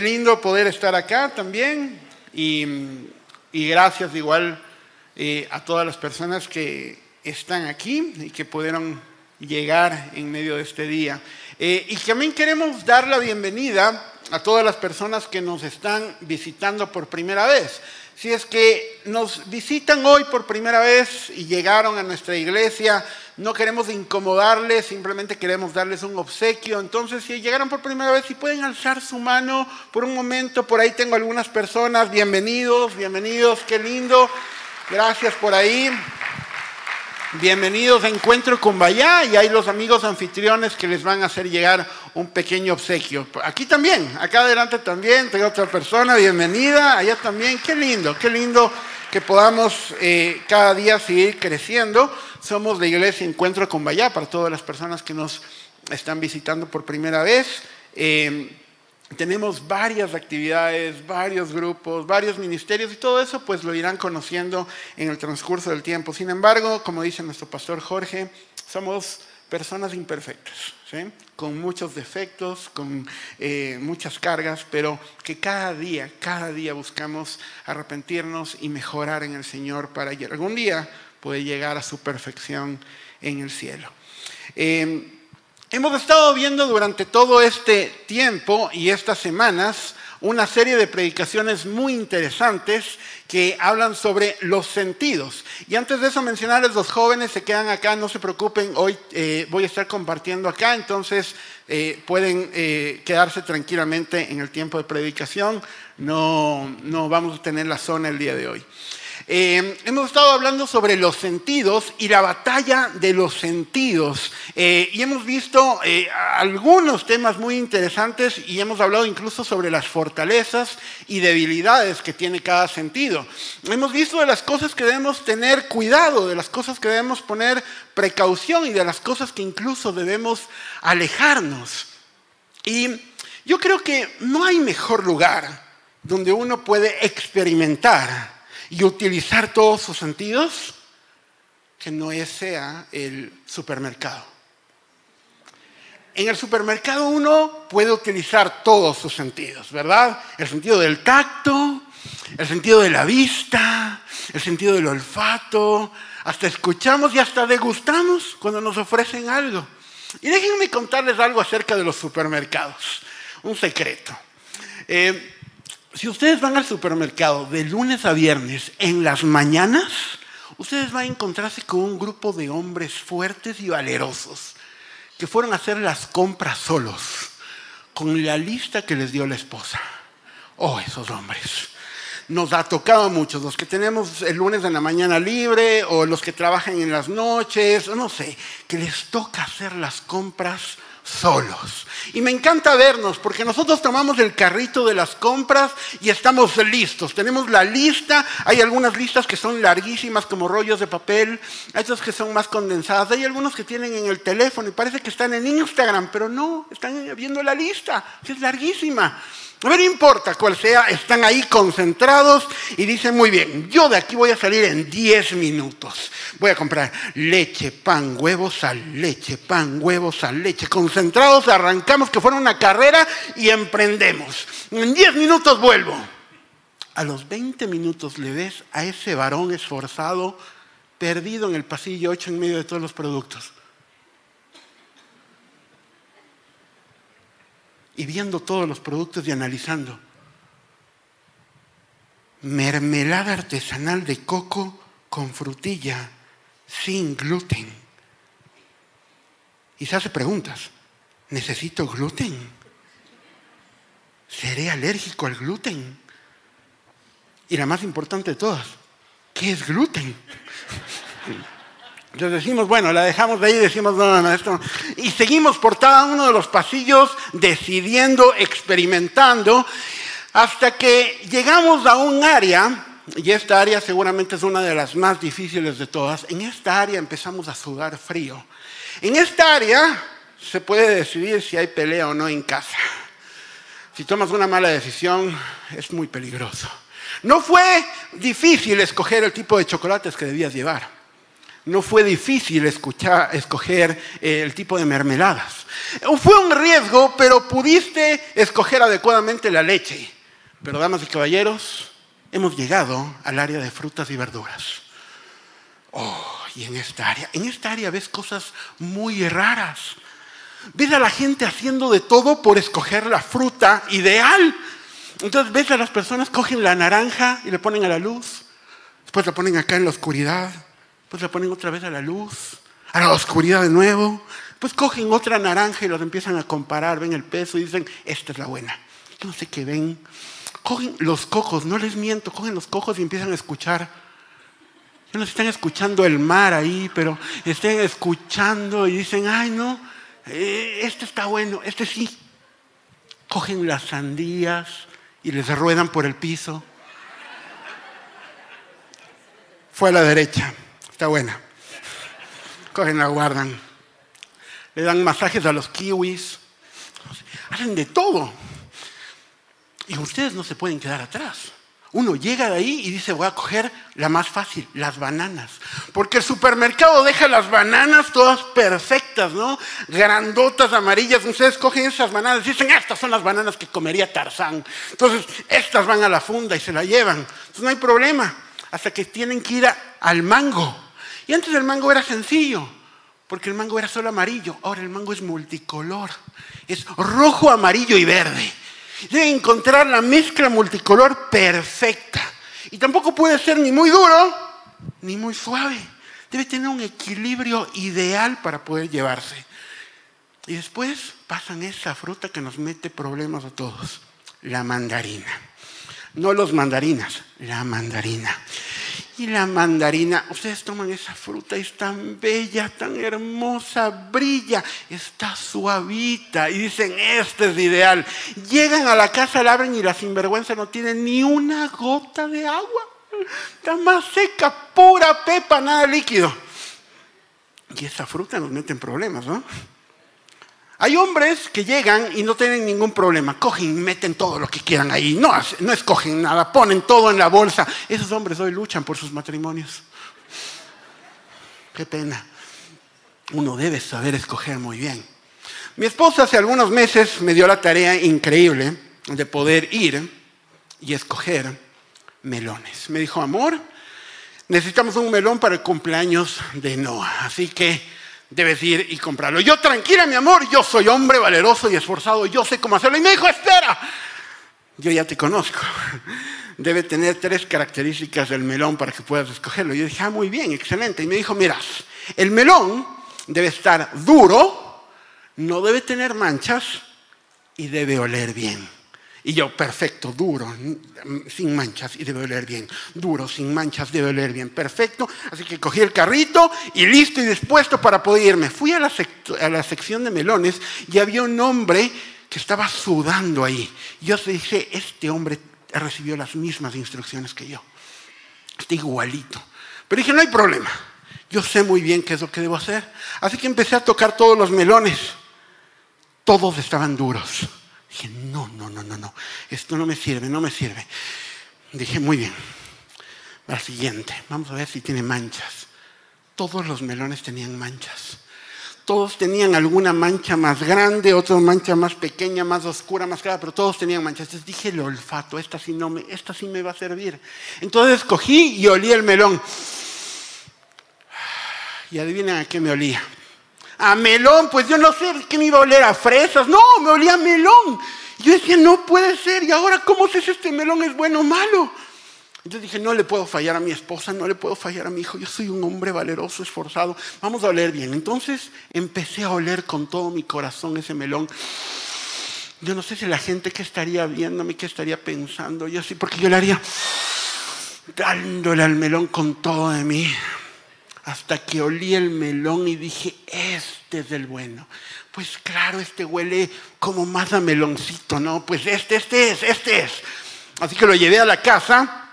lindo poder estar acá también y, gracias igual eh, a todas las personas que están aquí y que pudieron llegar en medio de este día. Eh, y también queremos dar la bienvenida a todas las personas que nos están visitando por primera vez. Si es que nos visitan hoy por primera vez y llegaron a nuestra iglesia, no queremos incomodarles, simplemente queremos darles un obsequio. Entonces, si llegaron por primera vez, si pueden alzar su mano por un momento, por ahí tengo algunas personas, bienvenidos, bienvenidos, qué lindo. Gracias por ahí. Bienvenidos a Encuentro con Bayá y hay los amigos anfitriones que les van a hacer llegar un pequeño obsequio. Aquí también, acá adelante también, tengo otra persona, bienvenida, allá también, qué lindo, qué lindo que podamos eh, cada día seguir creciendo. Somos la iglesia Encuentro con Bayá para todas las personas que nos están visitando por primera vez. Eh, tenemos varias actividades, varios grupos, varios ministerios y todo eso pues lo irán conociendo en el transcurso del tiempo. Sin embargo, como dice nuestro pastor Jorge, somos personas imperfectas, con muchos defectos, con eh, muchas cargas, pero que cada día, cada día buscamos arrepentirnos y mejorar en el Señor para que algún día pueda llegar a su perfección en el cielo. Eh, Hemos estado viendo durante todo este tiempo y estas semanas una serie de predicaciones muy interesantes que hablan sobre los sentidos. Y antes de eso mencionarles, los jóvenes se quedan acá, no se preocupen, hoy eh, voy a estar compartiendo acá, entonces eh, pueden eh, quedarse tranquilamente en el tiempo de predicación, no, no vamos a tener la zona el día de hoy. Eh, hemos estado hablando sobre los sentidos y la batalla de los sentidos. Eh, y hemos visto eh, algunos temas muy interesantes y hemos hablado incluso sobre las fortalezas y debilidades que tiene cada sentido. Hemos visto de las cosas que debemos tener cuidado, de las cosas que debemos poner precaución y de las cosas que incluso debemos alejarnos. Y yo creo que no hay mejor lugar donde uno puede experimentar y utilizar todos sus sentidos, que no sea el supermercado. En el supermercado uno puede utilizar todos sus sentidos, ¿verdad? El sentido del tacto, el sentido de la vista, el sentido del olfato, hasta escuchamos y hasta degustamos cuando nos ofrecen algo. Y déjenme contarles algo acerca de los supermercados, un secreto. Eh, si ustedes van al supermercado de lunes a viernes en las mañanas, ustedes van a encontrarse con un grupo de hombres fuertes y valerosos que fueron a hacer las compras solos, con la lista que les dio la esposa. Oh, esos hombres. Nos ha tocado a muchos, los que tenemos el lunes en la mañana libre o los que trabajan en las noches, no sé, que les toca hacer las compras solos. Y me encanta vernos porque nosotros tomamos el carrito de las compras y estamos listos. Tenemos la lista, hay algunas listas que son larguísimas como rollos de papel, hay otras que son más condensadas, hay algunos que tienen en el teléfono y parece que están en Instagram, pero no, están viendo la lista, que es larguísima. No me importa cuál sea, están ahí concentrados y dicen, muy bien, yo de aquí voy a salir en 10 minutos. Voy a comprar leche, pan, huevos, sal, leche, pan, huevos, sal, leche. Concentrados, arrancamos que fuera una carrera y emprendemos. En 10 minutos vuelvo. A los 20 minutos le ves a ese varón esforzado, perdido en el pasillo 8 en medio de todos los productos. Y viendo todos los productos y analizando. Mermelada artesanal de coco con frutilla, sin gluten. Y se hace preguntas. ¿Necesito gluten? ¿Seré alérgico al gluten? Y la más importante de todas, ¿qué es gluten? Entonces decimos, bueno, la dejamos de ahí decimos, no, no, no, esto no. Y seguimos por cada uno de los pasillos decidiendo, experimentando, hasta que llegamos a un área, y esta área seguramente es una de las más difíciles de todas, en esta área empezamos a sudar frío. En esta área se puede decidir si hay pelea o no en casa. Si tomas una mala decisión, es muy peligroso. No fue difícil escoger el tipo de chocolates que debías llevar no fue difícil escuchar, escoger eh, el tipo de mermeladas. Fue un riesgo, pero pudiste escoger adecuadamente la leche. Pero, damas y caballeros, hemos llegado al área de frutas y verduras. Oh, y en esta área, en esta área ves cosas muy raras. Ves a la gente haciendo de todo por escoger la fruta ideal. Entonces ves a las personas, cogen la naranja y le ponen a la luz. Después la ponen acá en la oscuridad. Después la ponen otra vez a la luz. A la oscuridad de nuevo. Pues cogen otra naranja y los empiezan a comparar. Ven el peso y dicen, esta es la buena. Yo no sé qué ven. Cogen los cojos, no les miento, cogen los cojos y empiezan a escuchar. Yo no sé si están escuchando el mar ahí, pero estén escuchando y dicen, ay no, eh, este está bueno, este sí. Cogen las sandías y les ruedan por el piso. Fue a la derecha, está buena. Cogen, la guardan. Le dan masajes a los kiwis. Hacen de todo. Y ustedes no se pueden quedar atrás. Uno llega de ahí y dice, voy a coger la más fácil, las bananas. Porque el supermercado deja las bananas todas perfectas, ¿no? Grandotas, amarillas. Ustedes cogen esas bananas y dicen, estas son las bananas que comería Tarzán. Entonces, estas van a la funda y se la llevan. Entonces, no hay problema. Hasta que tienen que ir al mango. Y antes el mango era sencillo, porque el mango era solo amarillo. Ahora el mango es multicolor. Es rojo, amarillo y verde. Debe encontrar la mezcla multicolor perfecta. Y tampoco puede ser ni muy duro ni muy suave. Debe tener un equilibrio ideal para poder llevarse. Y después pasan esa fruta que nos mete problemas a todos, la mandarina. No los mandarinas, la mandarina. Y la mandarina, ustedes toman esa fruta y es tan bella, tan hermosa, brilla, está suavita y dicen, este es ideal. Llegan a la casa, la abren y la sinvergüenza no tiene ni una gota de agua. Está más seca, pura pepa, nada líquido. Y esa fruta nos mete en problemas, ¿no? Hay hombres que llegan y no tienen ningún problema, cogen y meten todo lo que quieran ahí, no, no escogen nada, ponen todo en la bolsa. Esos hombres hoy luchan por sus matrimonios. Qué pena. Uno debe saber escoger muy bien. Mi esposa hace algunos meses me dio la tarea increíble de poder ir y escoger melones. Me dijo, amor, necesitamos un melón para el cumpleaños de Noah. Así que debes ir y comprarlo. Yo, tranquila, mi amor, yo soy hombre valeroso y esforzado, yo sé cómo hacerlo. Y me dijo, espera, yo ya te conozco. Debe tener tres características del melón para que puedas escogerlo. Yo dije, ah, muy bien, excelente. Y me dijo, miras, el melón debe estar duro, no debe tener manchas y debe oler bien. Y yo, perfecto, duro, sin manchas y debe oler bien. Duro, sin manchas, debe oler bien. Perfecto. Así que cogí el carrito y listo y dispuesto para poder irme. Fui a la, sección de melones y había un hombre que estaba sudando ahí. Yo dije, este hombre recibió las mismas instrucciones que yo. Está igualito. Pero dije, no hay problema. Yo sé muy bien qué es lo que debo hacer. Así que empecé a tocar todos los melones. Todos estaban duros. Dije, no, no, no, no, no, esto no me sirve, no me sirve. Dije, muy bien, la siguiente, vamos a ver si tiene manchas. Todos los melones tenían manchas. Todos tenían alguna mancha más grande, otra mancha más pequeña, más oscura, más clara, pero todos tenían manchas. Entonces dije, el olfato, esta sí, no me, esta sí me va a servir. Entonces cogí y olí el melón. Y adivinen a qué me olía a melón, pues yo no sé qué me iba a oler a fresas, no, me olía a melón. Yo decía, no puede ser, ¿y ahora cómo sé si este melón es bueno o malo? Entonces dije, no le puedo fallar a mi esposa, no le puedo fallar a mi hijo, yo soy un hombre valeroso, esforzado, vamos a oler bien. Entonces empecé a oler con todo mi corazón ese melón. Yo no sé si la gente que estaría viéndome, qué estaría pensando, yo sí, porque yo le haría dándole al melón con todo de mí hasta que olí el melón y dije, este es el bueno. Pues claro, este huele como más a meloncito, ¿no? Pues este, este es, este es. Así que lo llevé a la casa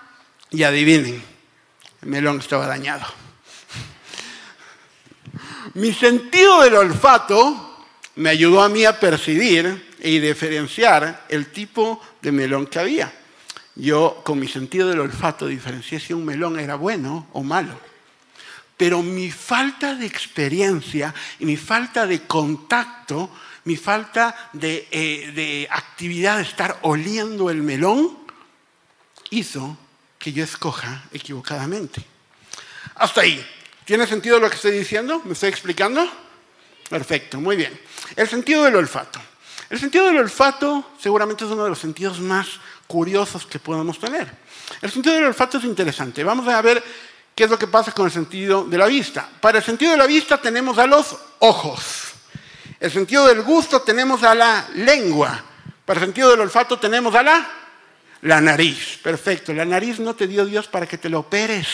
y adivinen, el melón estaba dañado. Mi sentido del olfato me ayudó a mí a percibir y diferenciar el tipo de melón que había. Yo con mi sentido del olfato diferencié si un melón era bueno o malo. Pero mi falta de experiencia y mi falta de contacto mi falta de, eh, de actividad de estar oliendo el melón, hizo que yo escoja equivocadamente. Hasta ahí. ¿Tiene sentido lo que estoy diciendo? ¿Me estoy explicando? Perfecto, muy bien. El sentido del olfato. El sentido del olfato seguramente es uno de los sentidos más curiosos que podemos tener. El sentido del olfato es interesante. Vamos a ver qué es lo que pasa con el sentido de la vista. Para el sentido de la vista tenemos a los ojos. El sentido del gusto tenemos a la lengua. Para el sentido del olfato tenemos a la, la nariz. Perfecto. La nariz no te dio Dios para que te lo operes.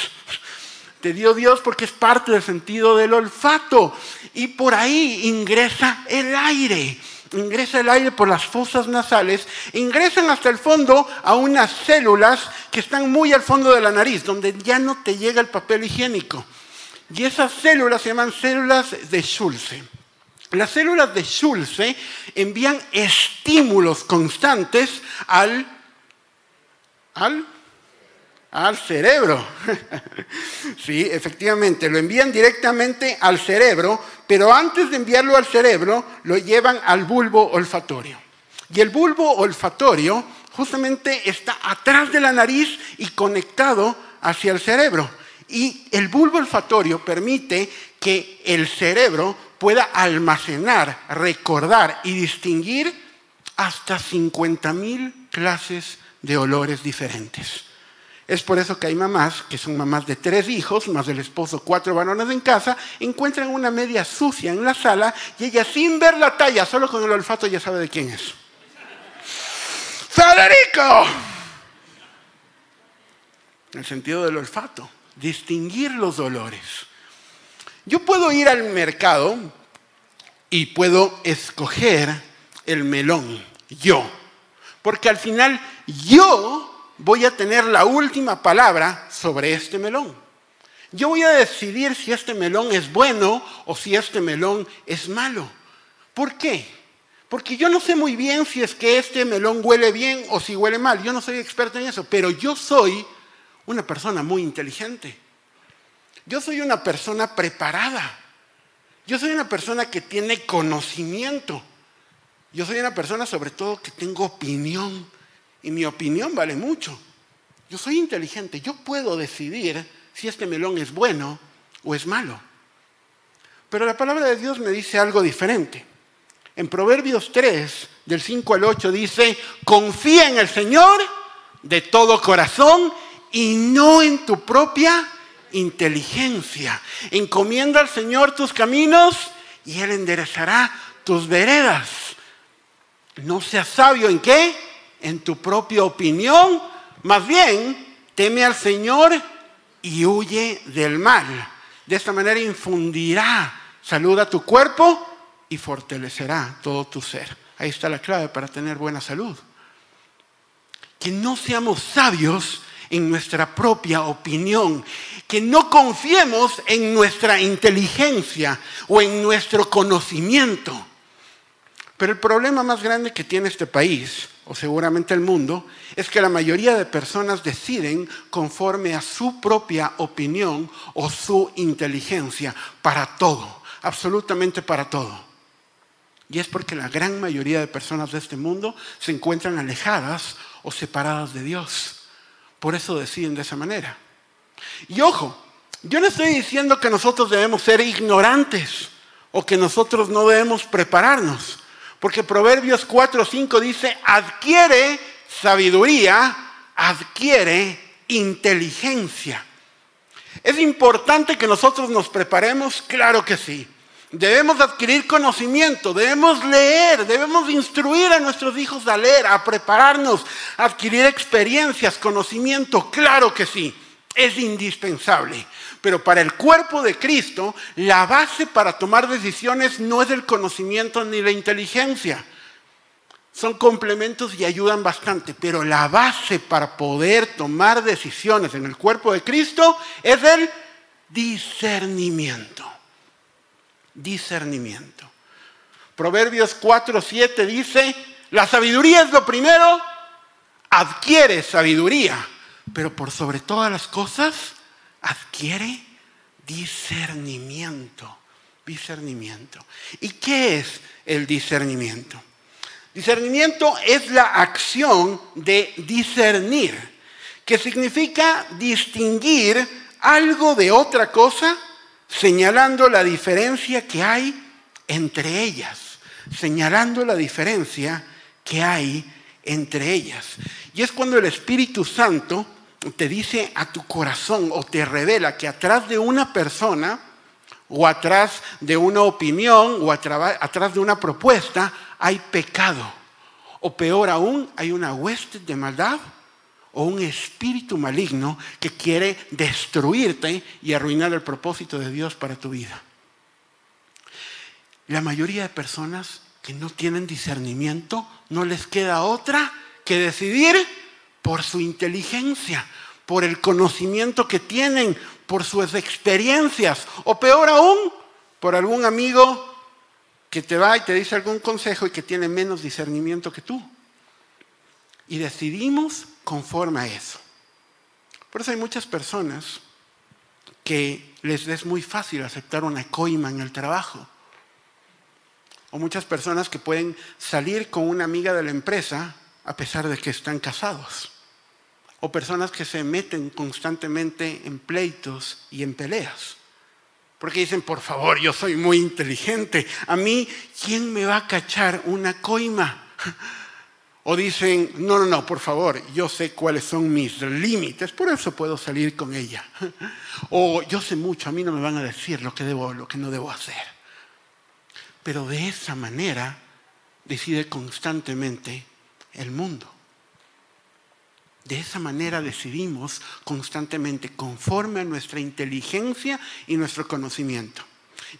Te dio Dios porque es parte del sentido del olfato. Y por ahí ingresa el aire ingresa el aire por las fosas nasales, ingresan hasta el fondo a unas células que están muy al fondo de la nariz, donde ya no te llega el papel higiénico. Y esas células se llaman células de Schulze. Las células de Schulze envían estímulos constantes al, al al cerebro. sí, efectivamente, lo envían directamente al cerebro, pero antes de enviarlo al cerebro, lo llevan al bulbo olfatorio. Y el bulbo olfatorio justamente está atrás de la nariz y conectado hacia el cerebro. Y el bulbo olfatorio permite que el cerebro pueda almacenar, recordar y distinguir hasta 50.000 clases de olores diferentes. Es por eso que hay mamás, que son mamás de tres hijos, más del esposo, cuatro varones en casa, encuentran una media sucia en la sala y ella sin ver la talla, solo con el olfato ya sabe de quién es. ¡Federico! El sentido del olfato, distinguir los dolores. Yo puedo ir al mercado y puedo escoger el melón, yo, porque al final yo voy a tener la última palabra sobre este melón. Yo voy a decidir si este melón es bueno o si este melón es malo. ¿Por qué? Porque yo no sé muy bien si es que este melón huele bien o si huele mal. Yo no soy experto en eso, pero yo soy una persona muy inteligente. Yo soy una persona preparada. Yo soy una persona que tiene conocimiento. Yo soy una persona sobre todo que tengo opinión y mi opinión vale mucho. Yo soy inteligente, yo puedo decidir si este melón es bueno o es malo. Pero la palabra de Dios me dice algo diferente. En Proverbios 3, del 5 al 8, dice, confía en el Señor de todo corazón y no en tu propia inteligencia. Encomienda al Señor tus caminos y Él enderezará tus veredas. No seas sabio en qué? En tu propia opinión, más bien teme al Señor y huye del mal. De esta manera infundirá salud a tu cuerpo y fortalecerá todo tu ser. Ahí está la clave para tener buena salud. Que no seamos sabios en nuestra propia opinión, que no confiemos en nuestra inteligencia o en nuestro conocimiento. Pero el problema más grande que tiene este país o seguramente el mundo, es que la mayoría de personas deciden conforme a su propia opinión o su inteligencia para todo, absolutamente para todo. Y es porque la gran mayoría de personas de este mundo se encuentran alejadas o separadas de Dios. Por eso deciden de esa manera. Y ojo, yo no estoy diciendo que nosotros debemos ser ignorantes o que nosotros no debemos prepararnos. Porque Proverbios 4.5 dice, adquiere sabiduría, adquiere inteligencia. ¿Es importante que nosotros nos preparemos? Claro que sí. Debemos adquirir conocimiento, debemos leer, debemos instruir a nuestros hijos a leer, a prepararnos, a adquirir experiencias, conocimiento, claro que sí, es indispensable. Pero para el cuerpo de Cristo, la base para tomar decisiones no es el conocimiento ni la inteligencia. Son complementos y ayudan bastante, pero la base para poder tomar decisiones en el cuerpo de Cristo es el discernimiento. Discernimiento. Proverbios 4, 7 dice, la sabiduría es lo primero, adquiere sabiduría, pero por sobre todas las cosas, adquiere discernimiento. Discernimiento. ¿Y qué es el discernimiento? Discernimiento es la acción de discernir, que significa distinguir algo de otra cosa, señalando la diferencia que hay entre ellas, señalando la diferencia que hay entre ellas. Y es cuando el Espíritu Santo te dice a tu corazón o te revela que atrás de una persona o atrás de una opinión o atrás de una propuesta hay pecado. O peor aún, hay una hueste de maldad o un espíritu maligno que quiere destruirte y arruinar el propósito de Dios para tu vida. La mayoría de personas que no tienen discernimiento no les queda otra que decidir por su inteligencia, por el conocimiento que tienen, por sus experiencias, o peor aún, por algún amigo que te va y te dice algún consejo y que tiene menos discernimiento que tú. Y decidimos conforme a eso. Por eso hay muchas personas que les es muy fácil aceptar una coima en el trabajo. O muchas personas que pueden salir con una amiga de la empresa a pesar de que están casados. O personas que se meten constantemente en pleitos y en peleas. Porque dicen, por favor, yo soy muy inteligente. A mí, ¿quién me va a cachar una coima? O dicen, no, no, no, por favor, yo sé cuáles son mis límites, por eso puedo salir con ella. O yo sé mucho, a mí no me van a decir lo que debo, lo que no debo hacer. Pero de esa manera decide constantemente el mundo. De esa manera decidimos constantemente conforme a nuestra inteligencia y nuestro conocimiento.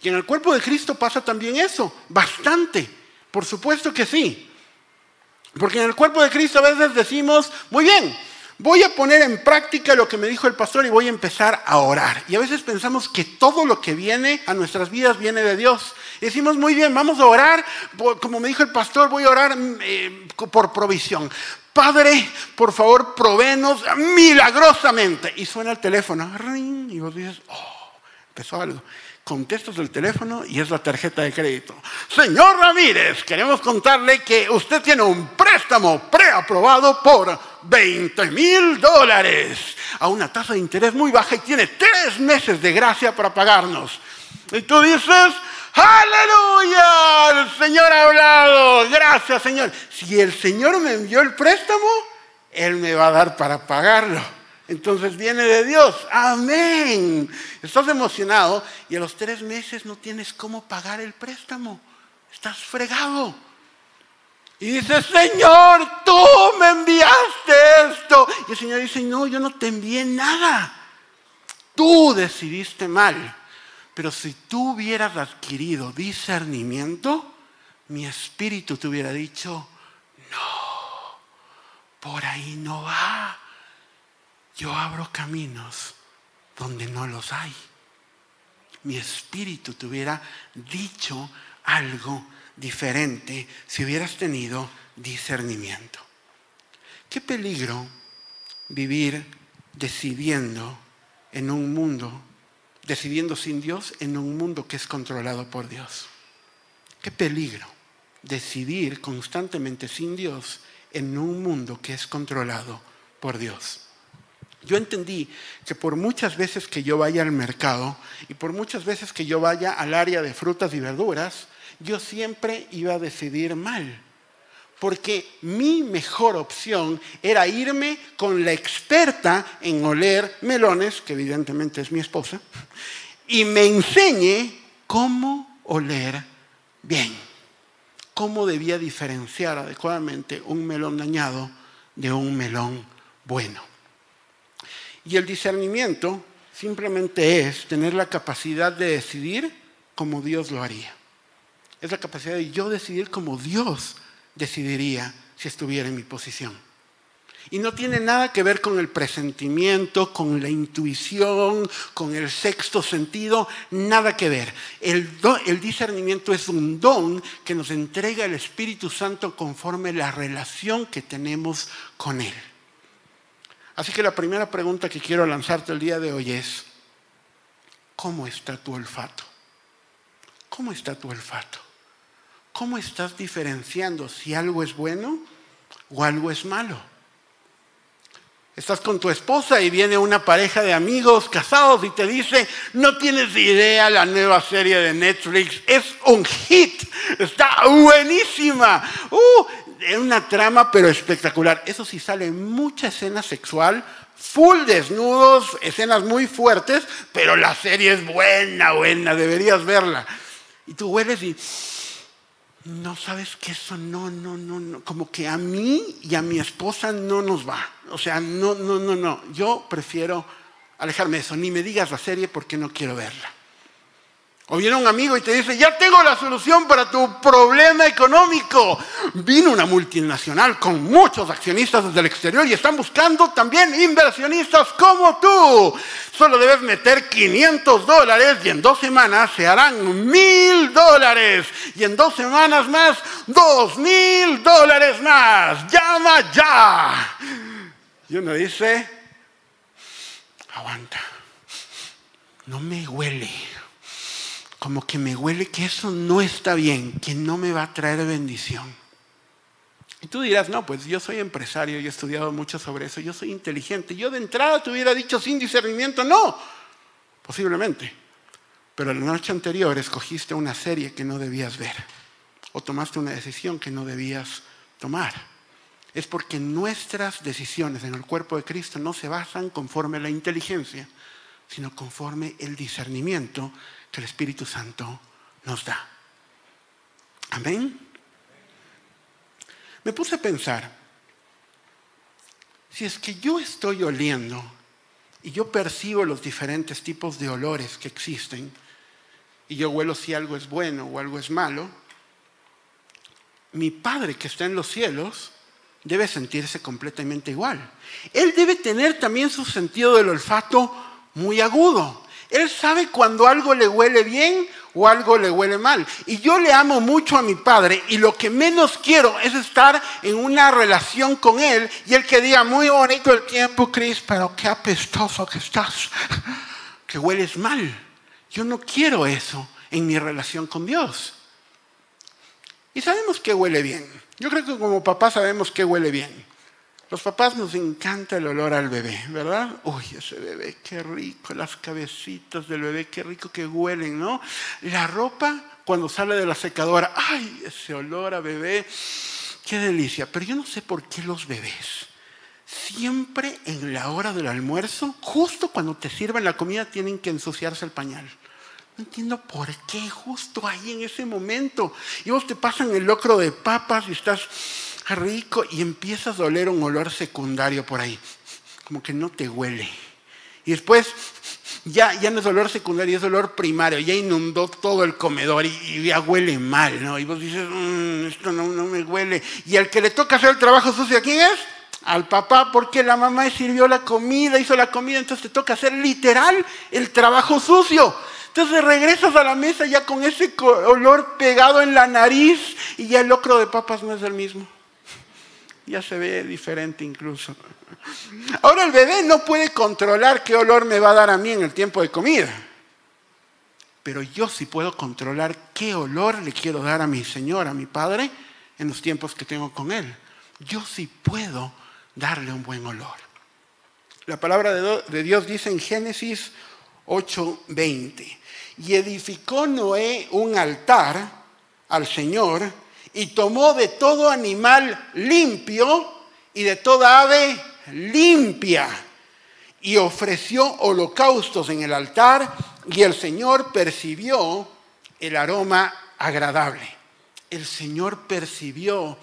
Y en el cuerpo de Cristo pasa también eso, bastante, por supuesto que sí. Porque en el cuerpo de Cristo a veces decimos, muy bien, voy a poner en práctica lo que me dijo el pastor y voy a empezar a orar. Y a veces pensamos que todo lo que viene a nuestras vidas viene de Dios. Decimos, muy bien, vamos a orar, como me dijo el pastor, voy a orar eh, por provisión. Padre, por favor, provenos milagrosamente. Y suena el teléfono, y vos dices, oh, empezó algo contestas el teléfono y es la tarjeta de crédito. Señor Ramírez, queremos contarle que usted tiene un préstamo preaprobado por 20 mil dólares a una tasa de interés muy baja y tiene tres meses de gracia para pagarnos. Y tú dices, aleluya, el Señor ha hablado, gracias Señor. Si el Señor me envió el préstamo, Él me va a dar para pagarlo. Entonces viene de Dios. Amén. Estás emocionado y a los tres meses no tienes cómo pagar el préstamo. Estás fregado. Y dice, Señor, tú me enviaste esto. Y el Señor dice, no, yo no te envié nada. Tú decidiste mal. Pero si tú hubieras adquirido discernimiento, mi espíritu te hubiera dicho, no, por ahí no va yo abro caminos donde no los hay. Mi espíritu te hubiera dicho algo diferente si hubieras tenido discernimiento. Qué peligro vivir decidiendo en un mundo, decidiendo sin Dios en un mundo que es controlado por Dios. Qué peligro decidir constantemente sin Dios en un mundo que es controlado por Dios. Yo entendí que por muchas veces que yo vaya al mercado y por muchas veces que yo vaya al área de frutas y verduras, yo siempre iba a decidir mal. Porque mi mejor opción era irme con la experta en oler melones, que evidentemente es mi esposa, y me enseñe cómo oler bien, cómo debía diferenciar adecuadamente un melón dañado de un melón bueno. Y el discernimiento simplemente es tener la capacidad de decidir como Dios lo haría. Es la capacidad de yo decidir como Dios decidiría si estuviera en mi posición. Y no tiene nada que ver con el presentimiento, con la intuición, con el sexto sentido, nada que ver. El, discernimiento es un don que nos entrega el Espíritu Santo conforme la relación que tenemos con Él. Así que la primera pregunta que quiero lanzarte el día de hoy es, ¿cómo está tu olfato? ¿Cómo está tu olfato? ¿Cómo estás diferenciando si algo es bueno o algo es malo? Estás con tu esposa y viene una pareja de amigos casados y te dice, no tienes idea la nueva serie de Netflix, es un hit, está buenísima. Uh, es una trama pero espectacular. Eso sí sale mucha escena sexual, full desnudos, escenas muy fuertes, pero la serie es buena, buena, deberías verla. Y tú hueles y no sabes que eso no, no, no, no, como que a mí y a mi esposa no nos va. O sea, no, no, no, no. Yo prefiero alejarme de eso. Ni me digas la serie porque no quiero verla. O viene un amigo y te dice, ya tengo la solución para tu problema económico. Vino una multinacional con muchos accionistas desde el exterior y están buscando también inversionistas como tú. Solo debes meter 500 dólares y en dos semanas se harán mil dólares. Y en dos semanas más, dos mil dólares más. Llama ya. Y uno dice, aguanta, no me huele como que me huele que eso no está bien, que no me va a traer bendición. Y tú dirás, no, pues yo soy empresario, yo he estudiado mucho sobre eso, yo soy inteligente. Yo de entrada te hubiera dicho sin discernimiento, no, posiblemente. Pero la noche anterior escogiste una serie que no debías ver o tomaste una decisión que no debías tomar. Es porque nuestras decisiones en el cuerpo de Cristo no se basan conforme la inteligencia, sino conforme el discernimiento que el Espíritu Santo nos da. Amén. Me puse a pensar, si es que yo estoy oliendo y yo percibo los diferentes tipos de olores que existen, y yo huelo si algo es bueno o algo es malo, mi Padre que está en los cielos debe sentirse completamente igual. Él debe tener también su sentido del olfato muy agudo. Él sabe cuando algo le huele bien o algo le huele mal. Y yo le amo mucho a mi padre y lo que menos quiero es estar en una relación con él y él que diga, muy bonito el tiempo, Chris, pero qué apestoso que estás, que hueles mal. Yo no quiero eso en mi relación con Dios. Y sabemos que huele bien. Yo creo que como papá sabemos que huele bien. Los papás nos encanta el olor al bebé, ¿verdad? Uy, ese bebé, qué rico, las cabecitas del bebé, qué rico que huelen, ¿no? La ropa cuando sale de la secadora, ay, ese olor a bebé, qué delicia. Pero yo no sé por qué los bebés, siempre en la hora del almuerzo, justo cuando te sirven la comida, tienen que ensuciarse el pañal. No entiendo por qué justo ahí en ese momento. Y vos te pasan el locro de papas y estás rico y empiezas a oler un olor secundario por ahí, como que no te huele. Y después ya, ya no es olor secundario, es olor primario, ya inundó todo el comedor y, ya huele mal, ¿no? Y vos dices, mm, esto no, no me huele. Y al que le toca hacer el trabajo sucio, ¿a quién es? Al papá, porque la mamá sirvió la comida, hizo la comida, entonces te toca hacer literal el trabajo sucio. Entonces regresas a la mesa ya con ese olor pegado en la nariz y ya el locro de papas no es el mismo ya se ve diferente incluso. Ahora el bebé no puede controlar qué olor me va a dar a mí en el tiempo de comida. Pero yo sí puedo controlar qué olor le quiero dar a mi Señor, a mi Padre, en los tiempos que tengo con Él. Yo sí puedo darle un buen olor. La palabra de Dios dice en Génesis 8:20, y edificó Noé un altar al Señor y tomó de todo animal limpio y de toda ave limpia y ofreció holocaustos en el altar y el Señor percibió el aroma agradable. El Señor percibió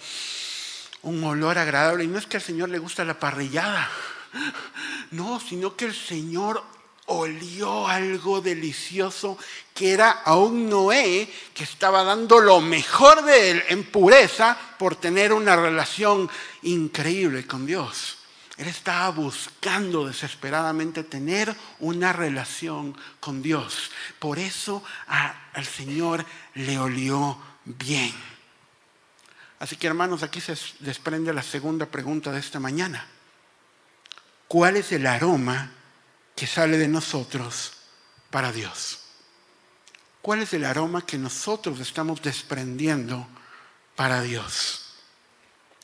un olor agradable y no es que al Señor le gusta la parrillada, no, sino que el Señor olió algo delicioso que era a un Noé que estaba dando lo mejor de él en pureza por tener una relación increíble con Dios. Él estaba buscando desesperadamente tener una relación con Dios. Por eso al Señor le olió bien. Así que hermanos, aquí se desprende la segunda pregunta de esta mañana. ¿Cuál es el aroma que sale de nosotros para Dios. cuál es el aroma que nosotros estamos desprendiendo para Dios.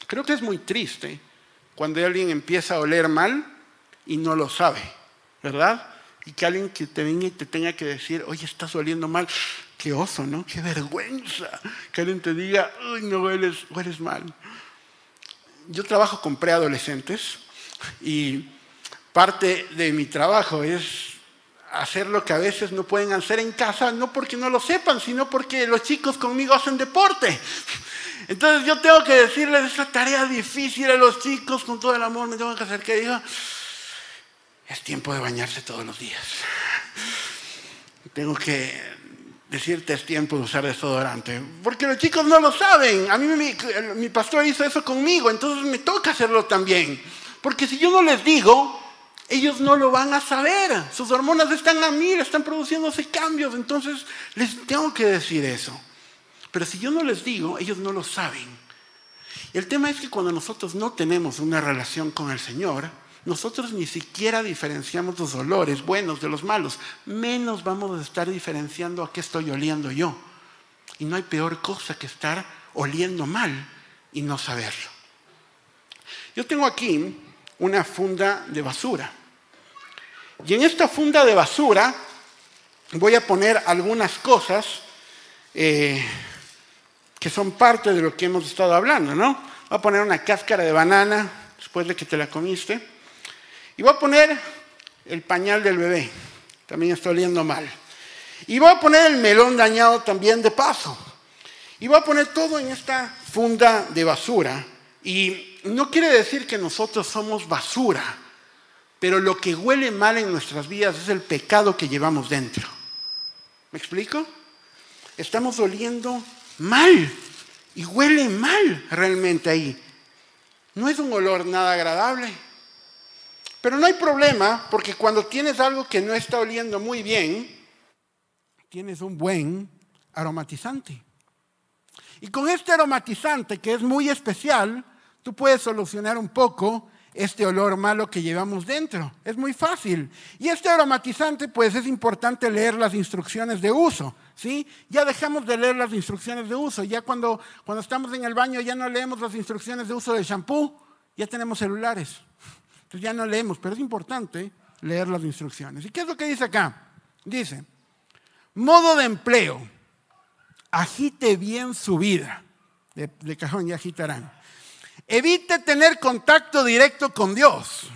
Creo que es muy triste cuando alguien empieza a oler mal y no lo sabe, ¿verdad? Y que alguien que te venga y te tenga que decir, oye, estás oliendo mal, qué oso, ¿no? Qué vergüenza. Que alguien te diga, uy, no hueles, hueles mal. Yo trabajo con preadolescentes y parte de mi trabajo es hacer lo que a veces no pueden hacer en casa, no porque no lo sepan, sino porque los chicos conmigo hacen deporte. Entonces yo tengo que decirles esa tarea difícil a los chicos con todo el amor, me tengo que hacer que diga, es tiempo de bañarse todos los días. Tengo que decirte es tiempo de usar desodorante, porque los chicos no lo saben. A mí mi, mi pastor hizo eso conmigo, entonces me toca hacerlo también. Porque si yo no les digo, ellos no lo van a saber. Sus hormonas están a mil, están produciéndose cambios, entonces les tengo que decir eso. Pero si yo no les digo, ellos no lo saben. El tema es que cuando nosotros no tenemos una relación con el Señor, nosotros ni siquiera diferenciamos los dolores buenos de los malos, menos vamos a estar diferenciando a qué estoy oliendo yo. Y no hay peor cosa que estar oliendo mal y no saberlo. Yo tengo aquí una funda de basura. Y en esta funda de basura voy a poner algunas cosas eh, que son parte de lo que hemos estado hablando, ¿no? Voy a poner una cáscara de banana después de que te la comiste. Y voy a poner el pañal del bebé, también está oliendo mal. Y voy a poner el melón dañado también de paso. Y voy a poner todo en esta funda de basura. Y no quiere decir que nosotros somos basura, pero lo que huele mal en nuestras vidas es el pecado que llevamos dentro. ¿Me explico? Estamos oliendo mal y huele mal realmente ahí. No es un olor nada agradable. Pero no hay problema porque cuando tienes algo que no está oliendo muy bien, tienes un buen aromatizante. Y con este aromatizante que es muy especial, tú puedes solucionar un poco este olor malo que llevamos dentro. Es muy fácil. Y este aromatizante, pues es importante leer las instrucciones de uso. ¿sí? Ya dejamos de leer las instrucciones de uso. Ya cuando, cuando estamos en el baño ya no leemos las instrucciones de uso del shampoo, ya tenemos celulares. Entonces ya no leemos, pero es importante leer las instrucciones. ¿Y qué es lo que dice acá? Dice, modo de empleo, agite bien su vida. De, de cajón ya agitarán. Evite tener contacto directo con Dios.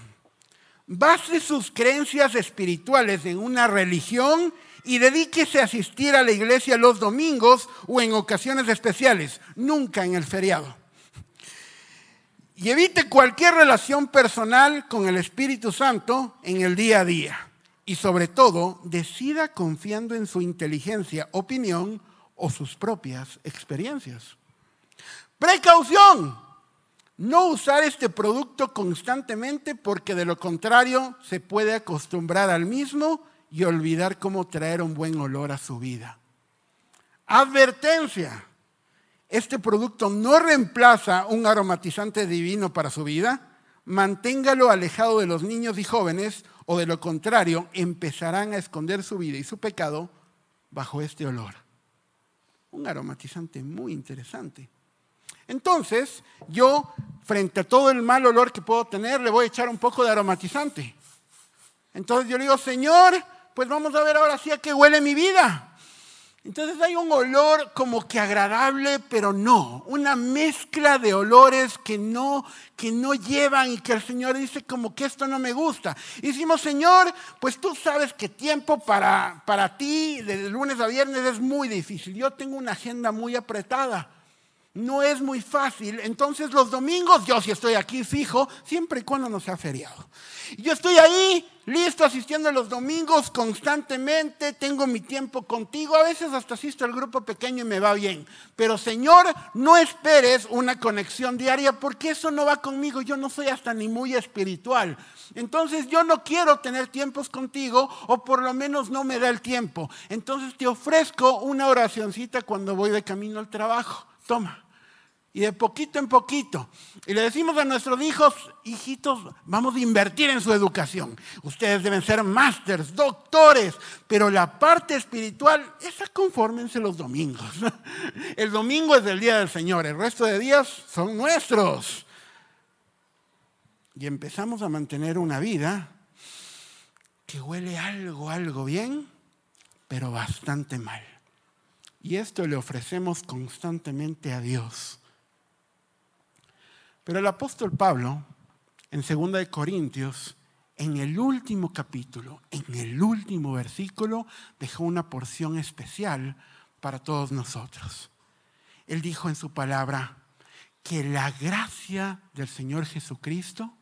Base sus creencias espirituales en una religión y dedíquese a asistir a la iglesia los domingos o en ocasiones especiales, nunca en el feriado. Y evite cualquier relación personal con el Espíritu Santo en el día a día. Y sobre todo, decida confiando en su inteligencia, opinión o sus propias experiencias. Precaución. No usar este producto constantemente porque de lo contrario se puede acostumbrar al mismo y olvidar cómo traer un buen olor a su vida. Advertencia. Este producto no reemplaza un aromatizante divino para su vida. Manténgalo alejado de los niños y jóvenes o de lo contrario empezarán a esconder su vida y su pecado bajo este olor. Un aromatizante muy interesante. Entonces, yo, frente a todo el mal olor que puedo tener, le voy a echar un poco de aromatizante. Entonces yo le digo, Señor, pues vamos a ver ahora sí a qué huele mi vida. Entonces hay un olor como que agradable, pero no, una mezcla de olores que no, que no llevan y que el Señor dice como que esto no me gusta. Y decimos, Señor, pues tú sabes que tiempo para, para ti de lunes a viernes es muy difícil. Yo tengo una agenda muy apretada. No es muy fácil. Entonces los domingos yo sí estoy aquí fijo, siempre y cuando no sea feriado. Yo estoy ahí, listo, asistiendo los domingos constantemente, tengo mi tiempo contigo, a veces hasta asisto al grupo pequeño y me va bien. Pero Señor, no esperes una conexión diaria porque eso no va conmigo, yo no soy hasta ni muy espiritual. Entonces yo no quiero tener tiempos contigo o por lo menos no me da el tiempo. Entonces te ofrezco una oracioncita cuando voy de camino al trabajo. Toma y de poquito en poquito. Y le decimos a nuestros hijos, hijitos, vamos a invertir en su educación. Ustedes deben ser másters, doctores, pero la parte espiritual, esa confórmense los domingos. El domingo es el día del Señor, el resto de días son nuestros. Y empezamos a mantener una vida que huele algo, algo bien, pero bastante mal. Y esto le ofrecemos constantemente a Dios. Pero el apóstol Pablo, en 2 de Corintios, en el último capítulo, en el último versículo, dejó una porción especial para todos nosotros. Él dijo en su palabra que la gracia del Señor Jesucristo,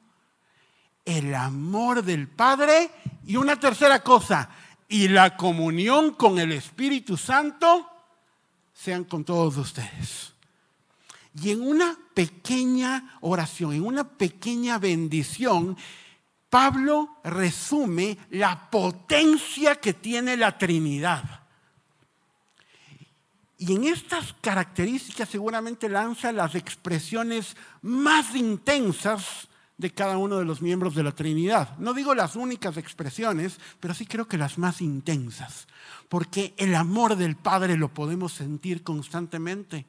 el amor del Padre y una tercera cosa, y la comunión con el Espíritu Santo sean con todos ustedes. Y en una pequeña oración, en una pequeña bendición, Pablo resume la potencia que tiene la Trinidad. Y en estas características seguramente lanza las expresiones más intensas de cada uno de los miembros de la Trinidad. No digo las únicas expresiones, pero sí creo que las más intensas, porque el amor del Padre lo podemos sentir constantemente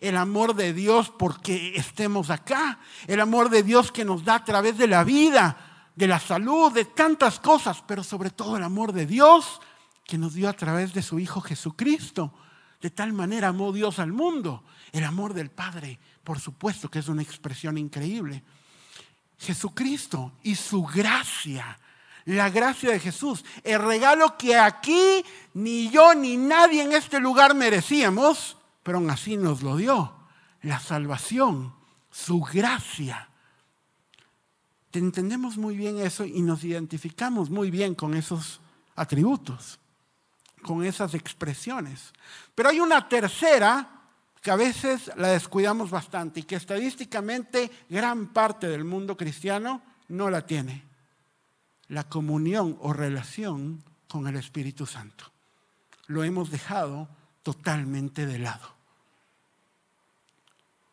el amor de Dios porque estemos acá, el amor de Dios que nos da a través de la vida, de la salud, de tantas cosas, pero sobre todo el amor de Dios que nos dio a través de su Hijo Jesucristo. De tal manera amó Dios al mundo. El amor del Padre, por supuesto que es una expresión increíble. Jesucristo y su gracia, la gracia de Jesús, el regalo que aquí ni yo ni nadie en este lugar merecíamos, pero aún así nos lo dio. La salvación, su gracia. Entendemos muy bien eso y nos identificamos muy bien con esos atributos, con esas expresiones. Pero hay una tercera que a veces la descuidamos bastante y que estadísticamente gran parte del mundo cristiano no la tiene. La comunión o relación con el Espíritu Santo. Lo hemos dejado totalmente de lado.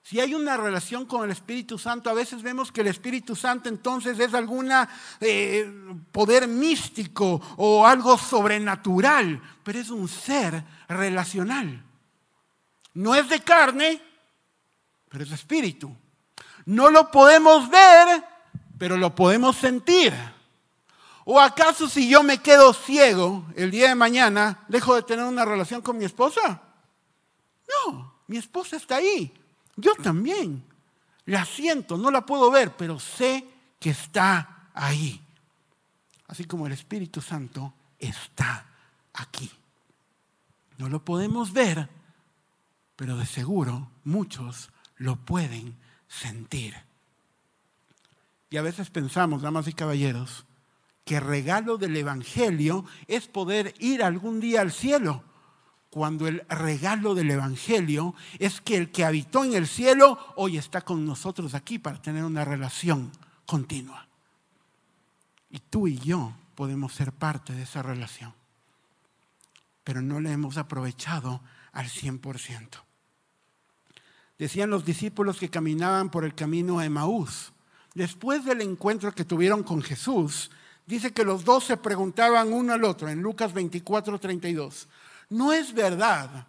Si hay una relación con el Espíritu Santo, a veces vemos que el Espíritu Santo entonces es algún eh, poder místico o algo sobrenatural, pero es un ser relacional. No es de carne, pero es de espíritu. No lo podemos ver, pero lo podemos sentir. ¿O acaso si yo me quedo ciego el día de mañana, dejo de tener una relación con mi esposa? No, mi esposa está ahí yo también la siento, no la puedo ver, pero sé que está ahí. Así como el Espíritu Santo está aquí. No lo podemos ver, pero de seguro muchos lo pueden sentir. Y a veces pensamos, damas y caballeros, que regalo del Evangelio es poder ir algún día al cielo cuando el regalo del Evangelio es que el que habitó en el cielo hoy está con nosotros aquí para tener una relación continua. Y tú y yo podemos ser parte de esa relación, pero no la hemos aprovechado al 100%. Decían los discípulos que caminaban por el camino a Emaús. Después del encuentro que tuvieron con Jesús, dice que los dos se preguntaban uno al otro en Lucas 24, 32. No es verdad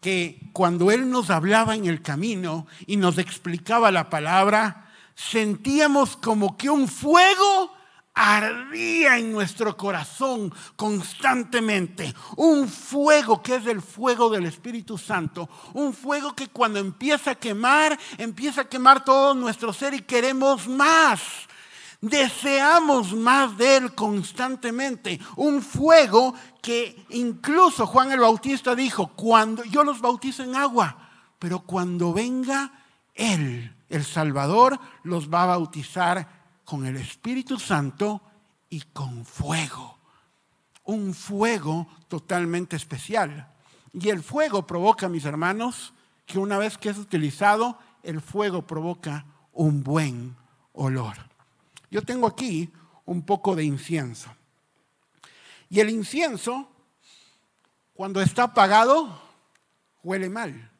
que cuando Él nos hablaba en el camino y nos explicaba la palabra, sentíamos como que un fuego ardía en nuestro corazón constantemente. Un fuego que es el fuego del Espíritu Santo. Un fuego que cuando empieza a quemar, empieza a quemar todo nuestro ser y queremos más. Deseamos más de Él constantemente. Un fuego que incluso Juan el Bautista dijo, cuando yo los bautizo en agua, pero cuando venga Él, el Salvador, los va a bautizar con el Espíritu Santo y con fuego. Un fuego totalmente especial. Y el fuego provoca, mis hermanos, que una vez que es utilizado, el fuego provoca un buen olor. Yo tengo aquí un poco de incienso. Y el incienso, cuando está apagado, huele mal.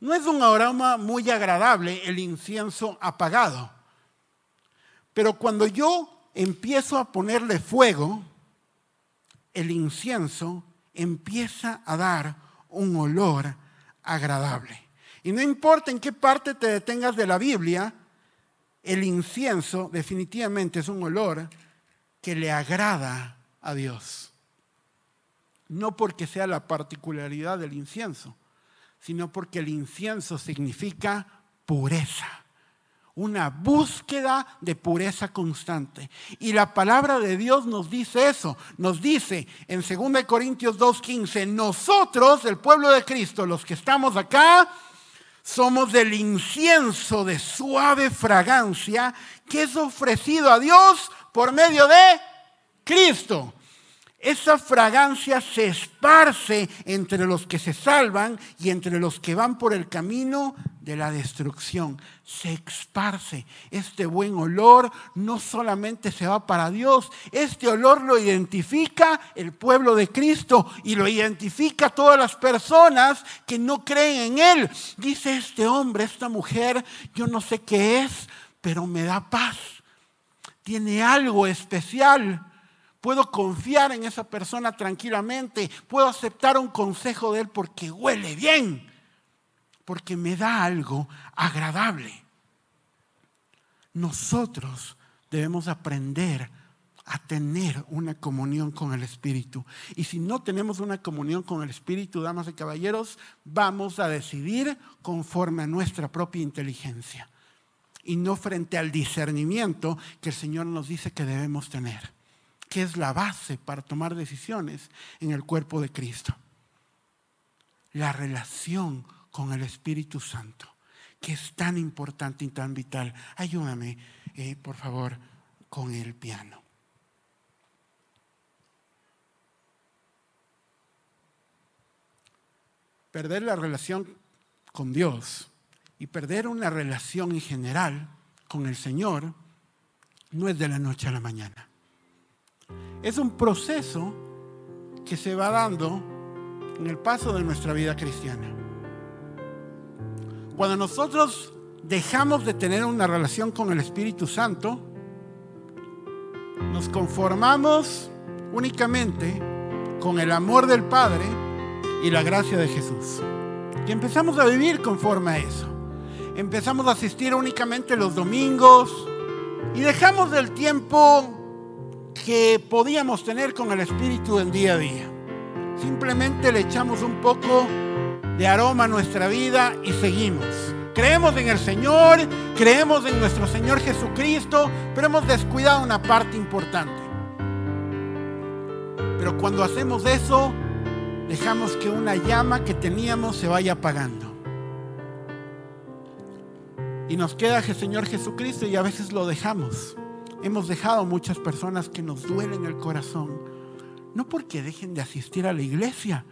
No es un aroma muy agradable el incienso apagado. Pero cuando yo empiezo a ponerle fuego, el incienso empieza a dar un olor agradable. Y no importa en qué parte te detengas de la Biblia, el incienso definitivamente es un olor que le agrada a Dios. No porque sea la particularidad del incienso, sino porque el incienso significa pureza, una búsqueda de pureza constante. Y la palabra de Dios nos dice eso, nos dice en 2 Corintios 2.15, nosotros, el pueblo de Cristo, los que estamos acá, somos del incienso de suave fragancia que es ofrecido a Dios por medio de Cristo. Esa fragancia se esparce entre los que se salvan y entre los que van por el camino de la destrucción. Se esparce. Este buen olor no solamente se va para Dios, este olor lo identifica el pueblo de Cristo y lo identifica todas las personas que no creen en Él. Dice este hombre, esta mujer, yo no sé qué es, pero me da paz. Tiene algo especial Puedo confiar en esa persona tranquilamente. Puedo aceptar un consejo de él porque huele bien. Porque me da algo agradable. Nosotros debemos aprender a tener una comunión con el Espíritu. Y si no tenemos una comunión con el Espíritu, damas y caballeros, vamos a decidir conforme a nuestra propia inteligencia y no frente al discernimiento que el Señor nos dice que debemos tener que es la base para tomar decisiones en el cuerpo de Cristo. La relación con el Espíritu Santo, que es tan importante y tan vital. Ayúdame, eh, por favor, con el piano. Perder la relación con Dios y perder una relación en general con el Señor no es de la noche a la mañana. Es un proceso que se va dando en el paso de nuestra vida cristiana. Cuando nosotros dejamos de tener una relación con el Espíritu Santo, nos conformamos únicamente con el amor del Padre y la gracia de Jesús. Y empezamos a vivir conforme a eso. Empezamos a asistir únicamente los domingos y dejamos del tiempo que podíamos tener con el Espíritu en día a día. Simplemente le echamos un poco de aroma a nuestra vida y seguimos. Creemos en el Señor, creemos en nuestro Señor Jesucristo, pero hemos descuidado una parte importante. Pero cuando hacemos eso, dejamos que una llama que teníamos se vaya apagando. Y nos queda el Señor Jesucristo y a veces lo dejamos. Hemos dejado muchas personas que nos duelen el corazón, no porque dejen de asistir a la iglesia,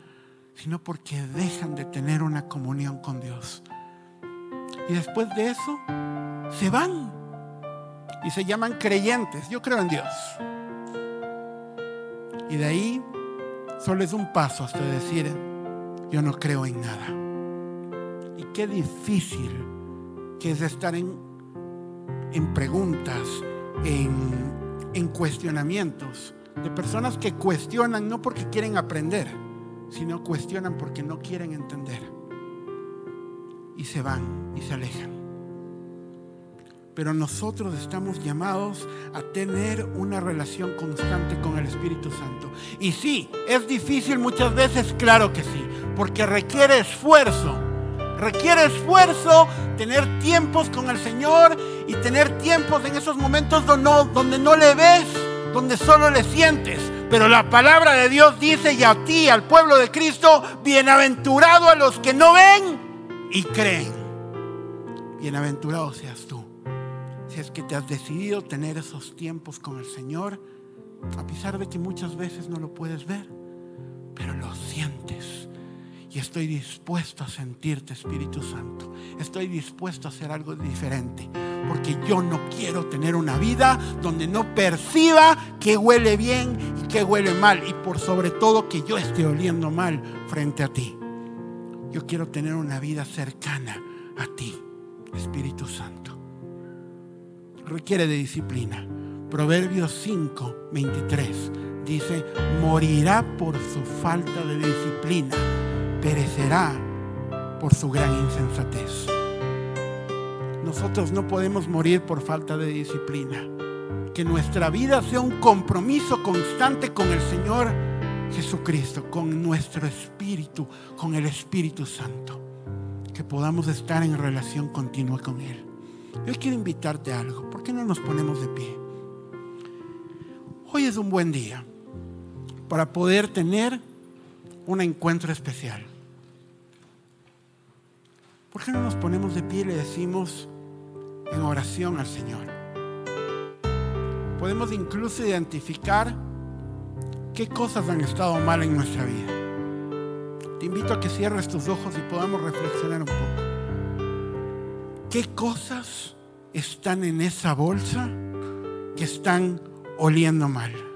sino porque dejan de tener una comunión con Dios. Y después de eso, se van y se llaman creyentes. Yo creo en Dios. Y de ahí solo es un paso hasta decir, yo no creo en nada. Y qué difícil que es estar en, en preguntas, en, cuestionamientos, de personas que cuestionan no porque quieren aprender, sino cuestionan porque no quieren entender. Y se van y se alejan. Pero nosotros estamos llamados a tener una relación constante con el Espíritu Santo. Y sí, es difícil muchas veces, claro que sí, porque requiere esfuerzo Requiere esfuerzo tener tiempos con el Señor y tener tiempos en esos momentos donde no, donde no le ves, donde solo le sientes. Pero la palabra de Dios dice, y a ti, al pueblo de Cristo, bienaventurado a los que no ven y creen. Bienaventurado seas tú. Si es que te has decidido tener esos tiempos con el Señor, a pesar de que muchas veces no lo puedes ver, pero lo sientes y estoy dispuesto a sentirte, Espíritu Santo. Estoy dispuesto a hacer algo diferente. Porque yo no quiero tener una vida donde no perciba que huele bien y que huele mal. Y por sobre todo que yo esté oliendo mal frente a ti. Yo quiero tener una vida cercana a ti, Espíritu Santo. Requiere de disciplina. Proverbios 5, 23 dice, morirá por su falta de disciplina, perecerá por su gran insensatez. Nosotros no podemos morir por falta de disciplina. Que nuestra vida sea un compromiso constante con el Señor Jesucristo, con nuestro espíritu, con el Espíritu Santo. Que podamos estar en relación continua con Él. Yo quiero invitarte a algo. ¿Por qué no nos ponemos de pie? Hoy es un buen día para poder tener un encuentro especial. ¿Por qué no nos ponemos de pie y le decimos en oración al Señor? Podemos incluso identificar qué cosas han estado mal en nuestra vida. Te invito a que cierres tus ojos y podamos reflexionar un poco. ¿Qué cosas están en esa bolsa que están oliendo mal?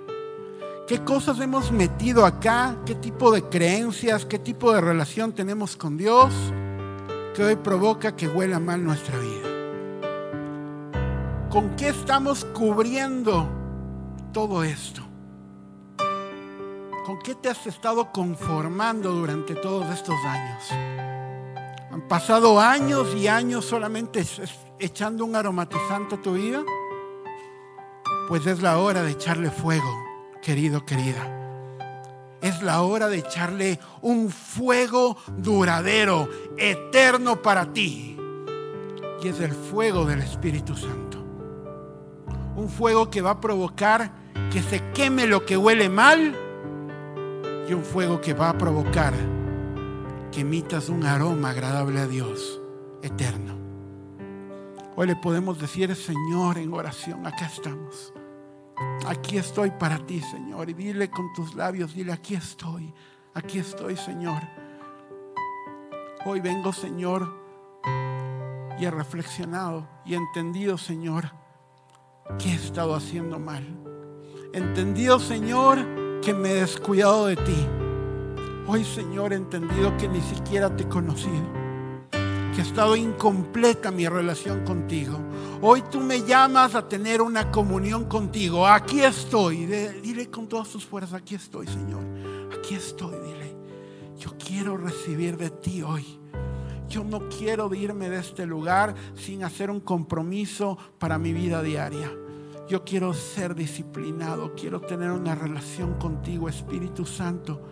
¿Qué cosas hemos metido acá? ¿Qué tipo de creencias? ¿Qué tipo de relación tenemos con Dios? Que hoy provoca que huela mal nuestra vida. ¿Con qué estamos cubriendo todo esto? ¿Con qué te has estado conformando durante todos estos años? ¿Han pasado años y años solamente echando un aromatizante a tu vida? Pues es la hora de echarle fuego querido, querida. Es la hora de echarle un fuego duradero, eterno para ti. Y es el fuego del Espíritu Santo. Un fuego que va a provocar que se queme lo que huele mal. Y un fuego que va a provocar que emitas un aroma agradable a Dios, eterno. Hoy le podemos decir, Señor, en oración, acá estamos. Aquí estoy para ti, Señor. Y dile con tus labios, dile, aquí estoy, aquí estoy, Señor. Hoy vengo, Señor, y he reflexionado y he entendido, Señor, que he estado haciendo mal. Entendido, Señor, que me he descuidado de ti. Hoy, Señor, he entendido que ni siquiera te he conocido que ha estado incompleta mi relación contigo. Hoy tú me llamas a tener una comunión contigo. Aquí estoy. Dile con todas tus fuerzas, aquí estoy, Señor. Aquí estoy, dile. Yo quiero recibir de ti hoy. Yo no quiero irme de este lugar sin hacer un compromiso para mi vida diaria. Yo quiero ser disciplinado, quiero tener una relación contigo, Espíritu Santo.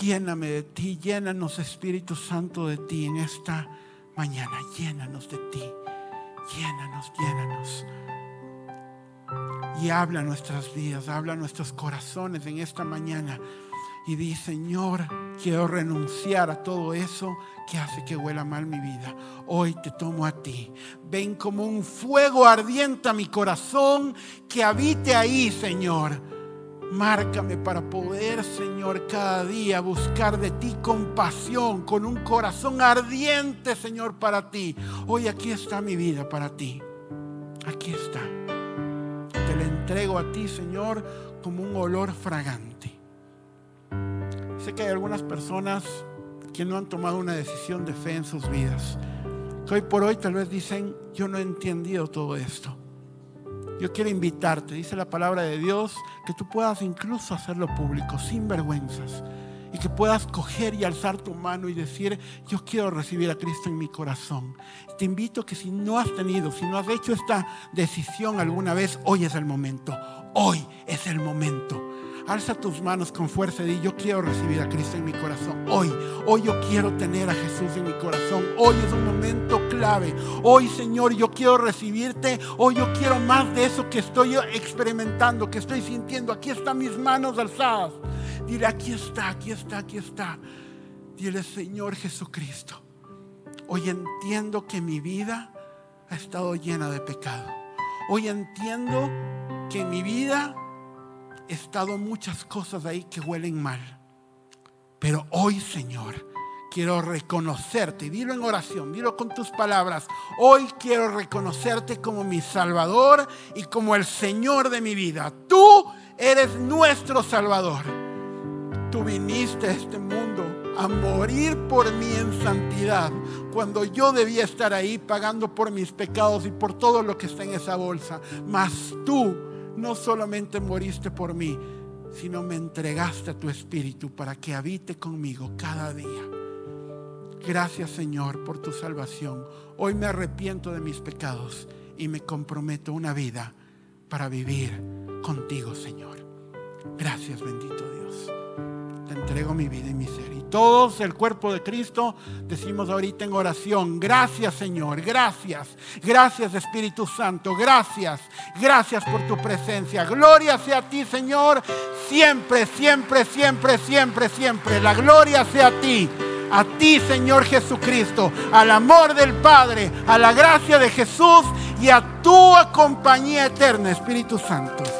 Lléname de ti, llénanos Espíritu Santo de ti en esta mañana. Llénanos de ti, llénanos, llénanos. Y habla nuestras vidas, habla nuestros corazones en esta mañana. Y di, Señor, quiero renunciar a todo eso que hace que huela mal mi vida. Hoy te tomo a ti. Ven como un fuego ardiente a mi corazón que habite ahí, Señor Márcame para poder, Señor, cada día buscar de ti compasión, con un corazón ardiente, Señor, para ti. Hoy aquí está mi vida para ti. Aquí está. Te la entrego a ti, Señor, como un olor fragante. Sé que hay algunas personas que no han tomado una decisión de fe en sus vidas. Que hoy por hoy tal vez dicen, yo no he entendido todo esto. Yo quiero invitarte, dice la palabra de Dios, que tú puedas incluso hacerlo público, sin vergüenzas. Y que puedas coger y alzar tu mano y decir, yo quiero recibir a Cristo en mi corazón. Te invito que si no has tenido, si no has hecho esta decisión alguna vez, hoy es el momento. Hoy es el momento. Alza tus manos con fuerza y yo quiero recibir a Cristo en mi corazón. Hoy, hoy yo quiero tener a Jesús en mi corazón. Hoy es un momento clave. Hoy, Señor, yo quiero recibirte. Hoy yo quiero más de eso que estoy experimentando, que estoy sintiendo. Aquí están mis manos alzadas. Dile, aquí está, aquí está, aquí está. Dile, Señor Jesucristo, hoy entiendo que mi vida ha estado llena de pecado. Hoy entiendo que mi vida estado muchas cosas ahí que huelen mal. Pero hoy, Señor, quiero reconocerte. Dilo en oración, dilo con tus palabras. Hoy quiero reconocerte como mi Salvador y como el Señor de mi vida. Tú eres nuestro Salvador. Tú viniste a este mundo a morir por mí en santidad, cuando yo debía estar ahí pagando por mis pecados y por todo lo que está en esa bolsa. Mas tú no solamente moriste por mí, sino me entregaste a tu espíritu para que habite conmigo cada día. Gracias Señor por tu salvación. Hoy me arrepiento de mis pecados y me comprometo una vida para vivir contigo, Señor. Gracias, bendito Dios. Te entrego mi vida y mi ser. Todos, el cuerpo de Cristo, decimos ahorita en oración, gracias Señor, gracias, gracias Espíritu Santo, gracias, gracias por tu presencia. Gloria sea a ti, Señor, siempre, siempre, siempre, siempre, siempre. La gloria sea a ti a ti, Señor Jesucristo, al amor del Padre, a la gracia de Jesús y a tu compañía eterna, Espíritu Santo.